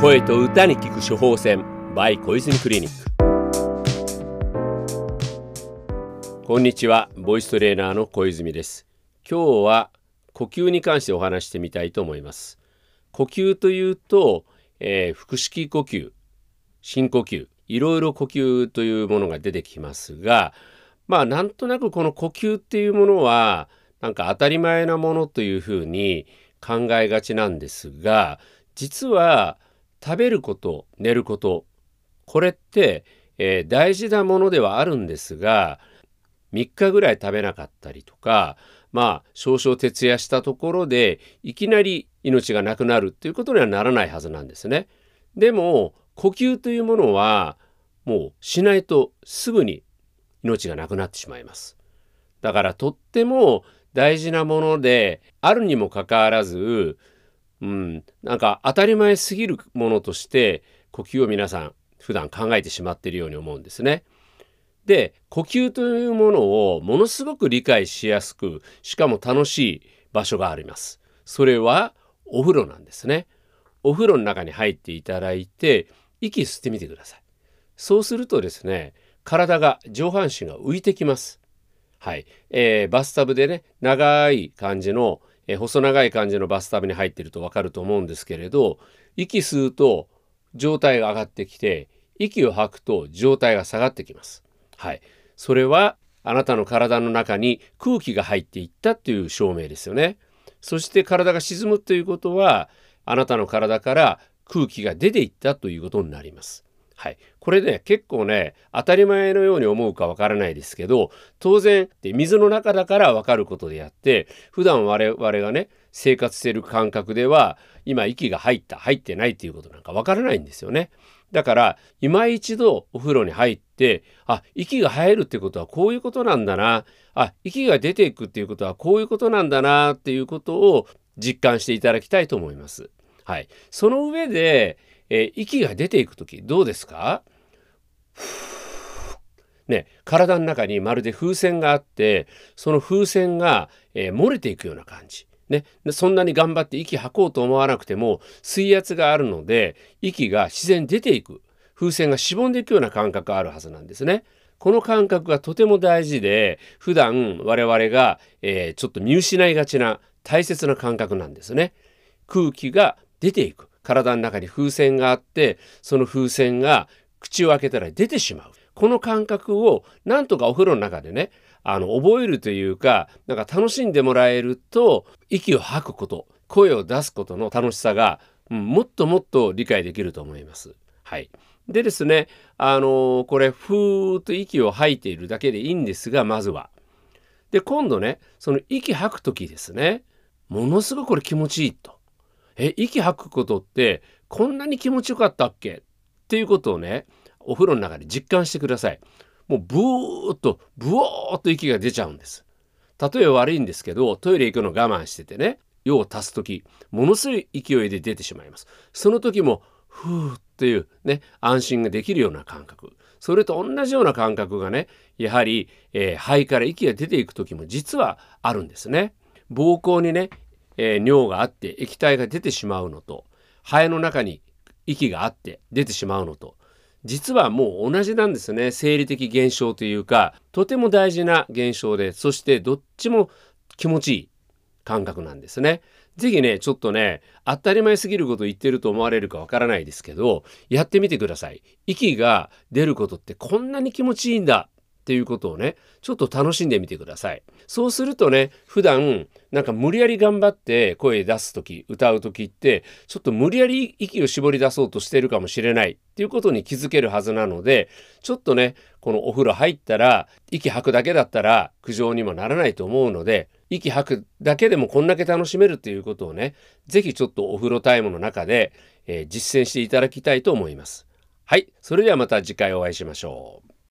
声と歌に聞く処方箋 by 小泉クリニック。こんにちはボイストレーナーの小泉です。今日は呼吸に関してお話してみたいと思います。呼吸というと、えー、腹式呼吸深呼吸いろいろ呼吸というものが出てきますがまあなんとなくこの呼吸っていうものはなんか当たり前なものというふうに考えがちなんですが実は食べること寝ることこれって、えー、大事なものではあるんですが3日ぐらい食べなかったりとかまあ少々徹夜したところでいきなり命がなくなるっていうことにはならないはずなんですね。でも呼吸というものはもうしないとすぐに命がなくなってしまいます。だからとっても大事なものであるにもかかわらず、うん、なんか当たり前すぎるものとして呼吸を皆さん普段考えてしまっているように思うんですね。で呼吸というものをものすごく理解しやすくしかも楽しい場所があります。それはお風呂なんですね。お風呂の中に入っていただいて息吸ってみてください。そうするとですね体が上半身が浮いてきます。はい、えー、バスタブでね長い感じの、えー、細長い感じのバスタブに入ってるとわかると思うんですけれど息吸うと状態が上がってきて息を吐くと状態が下がってきます。はい、それはあなたの体の中に空気が入っていったっていう証明ですよね。そして体が沈むということはあなたの体から空気が出ていったということになります。はい、これね結構ね当たり前のように思うかわからないですけど当然水の中だからわかることであって普段我々がね生活してる感覚では今息が入った入ってないっていうことなんかわからないんですよね。だから今一度お風呂に入ってあ息が入るってことはこういうことなんだなあ息が出ていくっていうことはこういうことなんだなっていうことを実感していただきたいと思います。はい、その上でえー、息が出ていく時どうですか？ね、体の中にまるで風船があってその風船が、えー、漏れていくような感じ。ね、そんなに頑張って息吐こうと思わなくても水圧があるので息が自然に出ていく風船がしぼんでいくような感覚があるはずなんですね。この感覚がとても大事で普段我々が、えー、ちょっと見失いがちな大切な感覚なんですね。空気が出ていく体の中に風船があってその風船が口を開けたら出てしまうこの感覚をなんとかお風呂の中でねあの覚えるというかなんか楽しんでもらえると息を吐くこと声を出すことの楽しさが、うん、もっともっと理解できると思います。はい、でですねあのこれふーっと息を吐いているだけでいいんですがまずは。で今度ねその息吐く時ですねものすごくこれ気持ちいいと。え息吐くことってこんなに気持ちよかったっけ？っていうことをねお風呂の中で実感してください。もうブーッとブオーっと息が出ちゃうんです。例えば悪いんですけどトイレ行くの我慢しててね用を足す時ものすごい勢いで出てしまいます。その時もふーっていうね安心ができるような感覚それと同じような感覚がねやはり、えー、肺から息が出ていく時も実はあるんですね。膀胱にねえー、尿があって液体が出てしまうのと肺の中に息があって出てしまうのと実はもう同じなんですね生理的現象というかとても大事な現象でそしてどっちも気持ちいい感覚なんですね。是非ねちょっとね当たり前すぎること言ってると思われるかわからないですけどやってみてください。息が出ることってこんなに気持ちいいんだっていうことをねちょっと楽しんでみてくださいそうするとね普段なんか無理やり頑張って声出す時歌う時ってちょっと無理やり息を絞り出そうとしてるかもしれないっていうことに気づけるはずなのでちょっとねこのお風呂入ったら息吐くだけだったら苦情にもならないと思うので息吐くだけでもこんだけ楽しめるっていうことをね是非ちょっとお風呂タイムの中で、えー、実践していただきたいと思います。はい、それではまた次回お会いしましょう。